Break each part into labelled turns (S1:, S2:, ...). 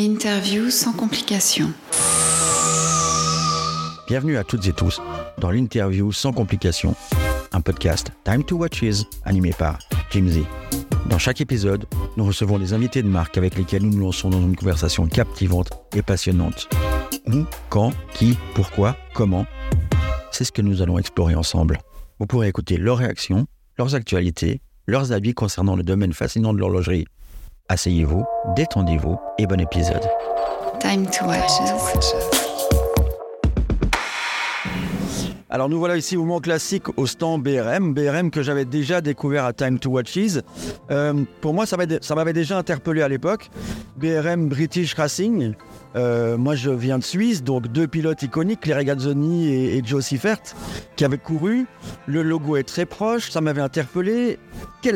S1: L'interview sans complications.
S2: Bienvenue à toutes et tous dans l'interview sans complications, un podcast Time to Watches animé par Jim Z. Dans chaque épisode, nous recevons des invités de marque avec lesquels nous nous lançons dans une conversation captivante et passionnante. Où, quand, qui, pourquoi, comment C'est ce que nous allons explorer ensemble. Vous pourrez écouter leurs réactions, leurs actualités, leurs avis concernant le domaine fascinant de l'horlogerie. Asseyez-vous, détendez-vous et bon épisode.
S1: Time to watches.
S2: Alors nous voilà ici au moment classique au stand BRM, BRM que j'avais déjà découvert à Time to Watches. Euh, pour moi, ça m'avait ça m'avait déjà interpellé à l'époque. BRM British Racing. Euh, moi, je viens de Suisse, donc deux pilotes iconiques, Claire Gazzoni et, et Joe Siffert, qui avaient couru. Le logo est très proche, ça m'avait interpellé.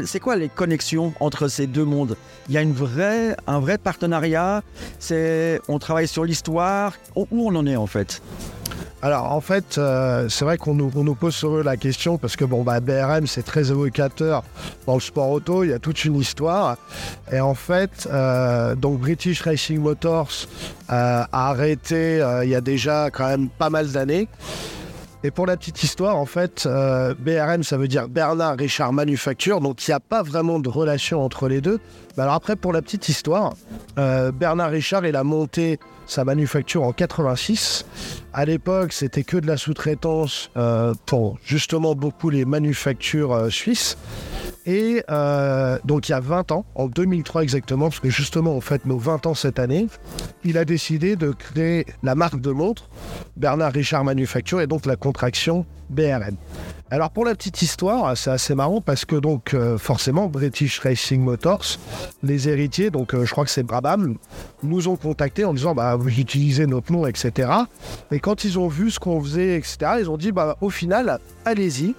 S2: C'est quoi les connexions entre ces deux mondes? Il y a un vrai partenariat. On travaille sur l'histoire. Où on en est en fait?
S3: Alors en fait, euh, c'est vrai qu'on nous, pose sur eux la question parce que bon bah BRM c'est très évocateur dans le sport auto, il y a toute une histoire et en fait euh, donc British Racing Motors euh, a arrêté il y a déjà quand même pas mal d'années. Et pour la petite histoire, en fait, BRM, ça veut dire Bernard Richard Manufacture, donc il n'y a pas vraiment de relation entre les deux. Mais alors après, pour la petite histoire, Bernard Richard, il a monté sa manufacture en 86. À l'époque, c'était que de la sous-traitance euh, pour justement beaucoup les manufactures euh, suisses. Et euh, donc il y a 20 ans, en 2003 exactement, parce que justement on fête nos 20 ans cette année, il a décidé de créer la marque de montre Bernard Richard Manufacture et donc la contraction BRM. Alors pour la petite histoire, c'est assez marrant parce que donc euh, forcément British Racing Motors, les héritiers, donc euh, je crois que c'est Brabham, nous ont contactés en disant bah vous utilisez notre nom, etc. Et quand ils ont vu ce qu'on faisait, etc., ils ont dit bah au final, allez-y.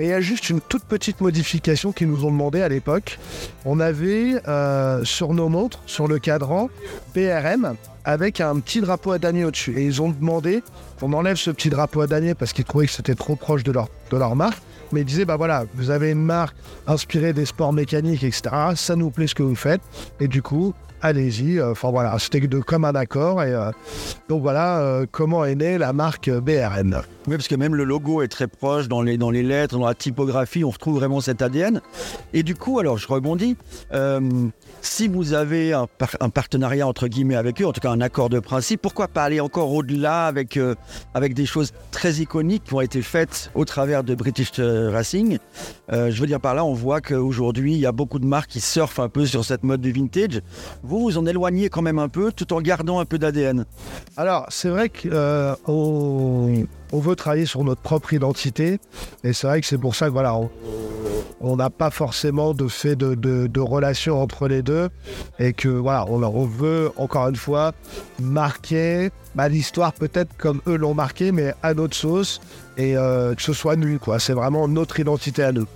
S3: Et il y a juste une toute petite modification qu'ils nous ont demandé à l'époque. On avait euh, sur nos montres, sur le cadran, BRM, avec un petit drapeau à damier au-dessus. Et ils ont demandé qu'on enlève ce petit drapeau à damier parce qu'ils trouvaient que c'était trop proche de leur, de leur marque. Mais ils disaient, bah voilà, vous avez une marque inspirée des sports mécaniques, etc. Ça nous plaît ce que vous faites. Et du coup, allez-y. Enfin voilà, c'était de comme un accord. Et euh, donc voilà euh, comment est née la marque BRM.
S2: Oui, parce que même le logo est très proche dans les, dans les lettres, dans la typographie, on retrouve vraiment cet ADN. Et du coup, alors je rebondis, euh, si vous avez un, par- un partenariat entre guillemets avec eux, en tout cas un accord de principe, pourquoi pas aller encore au-delà avec, euh, avec des choses très iconiques qui ont été faites au travers de British euh, Racing? Je veux dire par là, on voit qu'aujourd'hui, il y a beaucoup de marques qui surfent un peu sur cette mode du vintage. Vous, vous en éloignez quand même un peu tout en gardant un peu d'ADN.
S3: Alors, c'est vrai qu'on on veut travailler sur notre propre identité. Et c'est vrai que c'est pour ça que on- n'a pas forcément de fait de relation entre les deux. Et que voilà, on, on veut encore une fois marquer bah, l'histoire peut-être comme eux l'ont marqué, mais à notre sauce. Et euh, que ce soit nous, quoi. C'est vraiment notre identité à nous.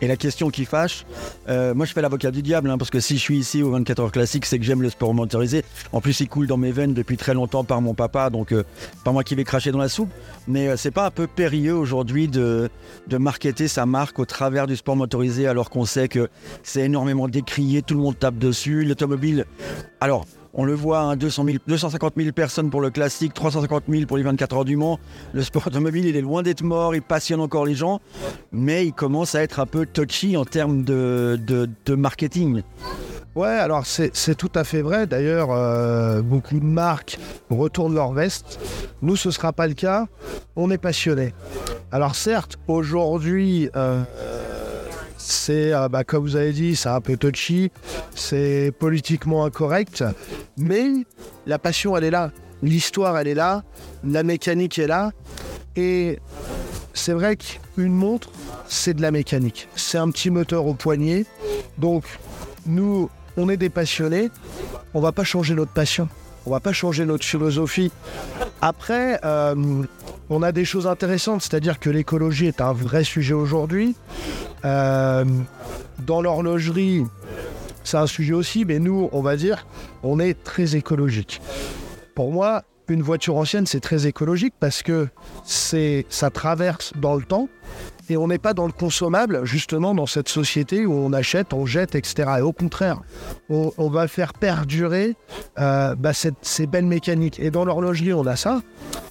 S2: Et la question qui fâche, euh, moi je fais l'avocat du diable, hein, parce que si je suis ici au 24 heures classique, c'est que j'aime le sport motorisé. En plus, il coule dans mes veines depuis très longtemps par mon papa, donc euh, pas moi qui vais cracher dans la soupe. Mais euh, c'est pas un peu périlleux aujourd'hui de, de marketer sa marque au travers du sport motorisé, alors qu'on sait que c'est énormément décrié, tout le monde tape dessus, l'automobile. Alors, on le voit, hein, 200 000 250 000 personnes pour le classique, 350 000 pour les 24 heures du Mans. Le sport automobile, il est loin d'être mort, il passionne encore les gens, mais il commence à être un peu touchy en termes de, marketing.
S3: Ouais, alors c'est c'est tout à fait vrai. D'ailleurs, euh, beaucoup de marques retournent leur veste. Nous, ce ne sera pas le cas. On est passionnés. Alors certes, aujourd'hui, euh, c'est, euh, bah, comme vous avez dit, c'est un peu touchy, c'est politiquement incorrect, mais la passion, elle est là. L'histoire, elle est là. La mécanique est là. Et c'est vrai qu'une montre, c'est de la mécanique. C'est un petit moteur au poignet. Donc, nous, on est des passionnés. On va pas changer notre passion. On va pas changer notre philosophie. Après, euh, on a des choses intéressantes, c'est-à-dire que l'écologie est un vrai sujet aujourd'hui. Euh, dans l'horlogerie, c'est un sujet aussi, mais nous, on va dire, on est très écologique. Pour moi, une voiture ancienne, c'est très écologique parce que c'est, ça traverse dans le temps et on n'est pas dans le consommable, justement, dans cette société où on achète, on jette, etc. Et au contraire, on, va faire perdurer euh, bah, ces belles mécaniques. Et dans l'horlogerie, on a ça.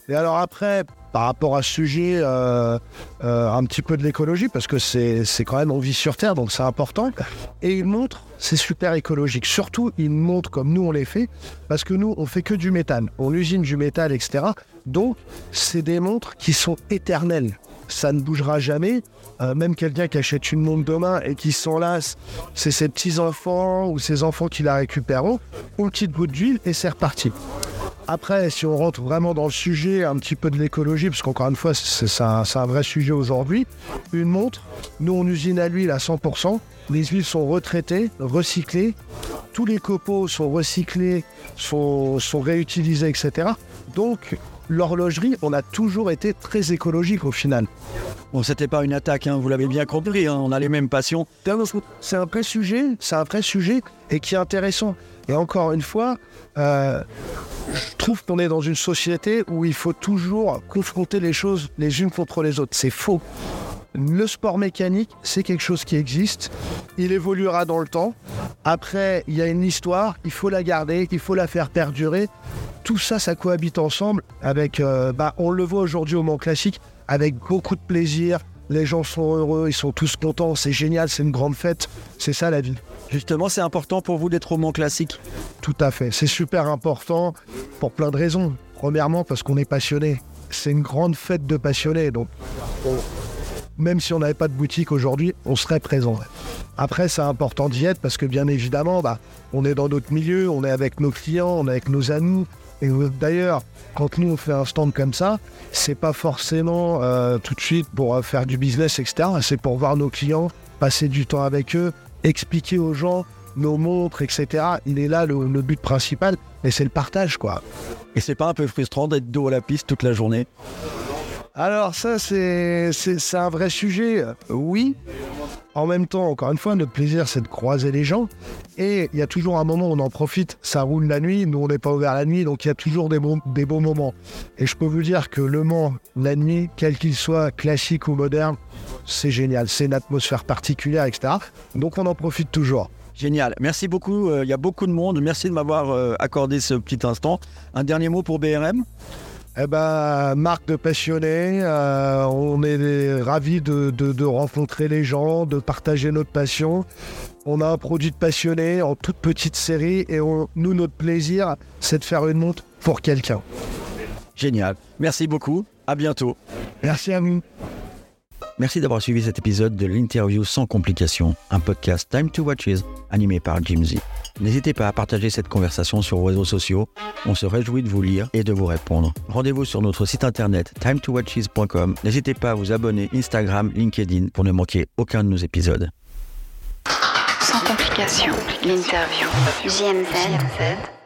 S3: Et alors après, par rapport à ce sujet, euh, euh, un petit peu de l'écologie, parce que c'est quand même, on vit sur Terre, donc c'est important. Et il montre, c'est super écologique. Surtout, il montre comme nous on les fait, parce que nous, on fait que du méthane. On usine du métal, etc. Donc, c'est des montres qui sont éternelles. Ça ne bougera jamais. Euh, même quelqu'un qui achète une montre demain et qui s'en lasse, c'est ses petits-enfants ou ses enfants qui la récupéreront. Une petite goutte d'huile et c'est reparti. Après, si on rentre vraiment dans le sujet un petit peu de l'écologie, parce qu'encore une fois, c'est un, vrai sujet aujourd'hui, une montre, nous on usine à l'huile à 100%, les huiles sont retraitées, recyclées, tous les copeaux sont recyclés, sont, sont réutilisés, etc. Donc, l'horlogerie, on a toujours été très écologique au final.
S2: Bon, c'était pas une attaque, hein, vous l'avez bien compris, hein, on a les mêmes passions.
S3: C'est un vrai sujet, c'est un vrai sujet et qui est intéressant. Et encore une fois, euh, je trouve qu'on est dans une société où il faut toujours confronter les choses les unes contre les autres. C'est faux. Le sport mécanique, c'est quelque chose qui existe. Il évoluera dans le temps. Après, il y a une histoire, il faut la garder, il faut la faire perdurer. Tout ça, ça cohabite ensemble avec, euh, bah, on le voit aujourd'hui au Mans Classique, avec beaucoup de plaisir. Les gens sont heureux, ils sont tous contents, c'est génial, c'est une grande fête. C'est ça la vie.
S2: Justement, c'est important pour vous d'être au Mans classique.
S3: Tout à fait. C'est super important pour plein de raisons. Premièrement, parce qu'on est passionné. C'est une grande fête de passionnés. Donc, on- même si on n'avait pas de boutique aujourd'hui, on serait présent. Après, c'est important d'y être parce que, bien évidemment, bah, on est dans notre milieu, on est avec nos clients, on est avec nos amis. Et euh, d'ailleurs, quand nous on fait un stand comme ça, c'est pas forcément euh, tout de suite pour euh, faire du business, etc. C'est pour voir nos clients, passer du temps avec eux, expliquer aux gens nos montres, etc. Il est là le, le but principal, et c'est le partage, quoi.
S2: Et c'est pas un peu frustrant d'être dos à la piste toute la journée?
S3: Alors ça, c'est un vrai sujet, oui. En même temps, encore une fois, notre plaisir, c'est de croiser les gens. Et il y a toujours un moment où on en profite. Ça roule la nuit, nous, on n'est pas ouvert la nuit, donc il y a toujours des, bons- beaux moments. Et je peux vous dire que Le Mans, la nuit, quel qu'il soit, classique ou moderne, c'est génial. C'est une atmosphère particulière, etc. Donc on en profite toujours.
S2: Génial. Merci beaucoup. euh, Il y a beaucoup de monde. Merci de m'avoir euh, accordé ce petit instant. Un dernier mot pour BRM
S3: Eh ben, marque de passionnés, euh, on est ravis de, de- de rencontrer les gens, de partager notre passion. On a un produit de passionné en toute petite série et on- nous, notre plaisir, c'est de faire une montre pour quelqu'un.
S2: Génial. Merci beaucoup. À bientôt.
S3: Merci à vous.
S2: Merci d'avoir suivi cet épisode de l'interview sans complications, un podcast Time to Watches animé par Jim Z. N'hésitez pas à partager cette conversation sur vos réseaux sociaux. On se réjouit de vous lire et de vous répondre. Rendez-vous sur notre site internet timetowatches.com. N'hésitez pas à vous abonner Instagram, LinkedIn pour ne manquer aucun de nos épisodes.
S1: Sans complication, l'interview. JMZ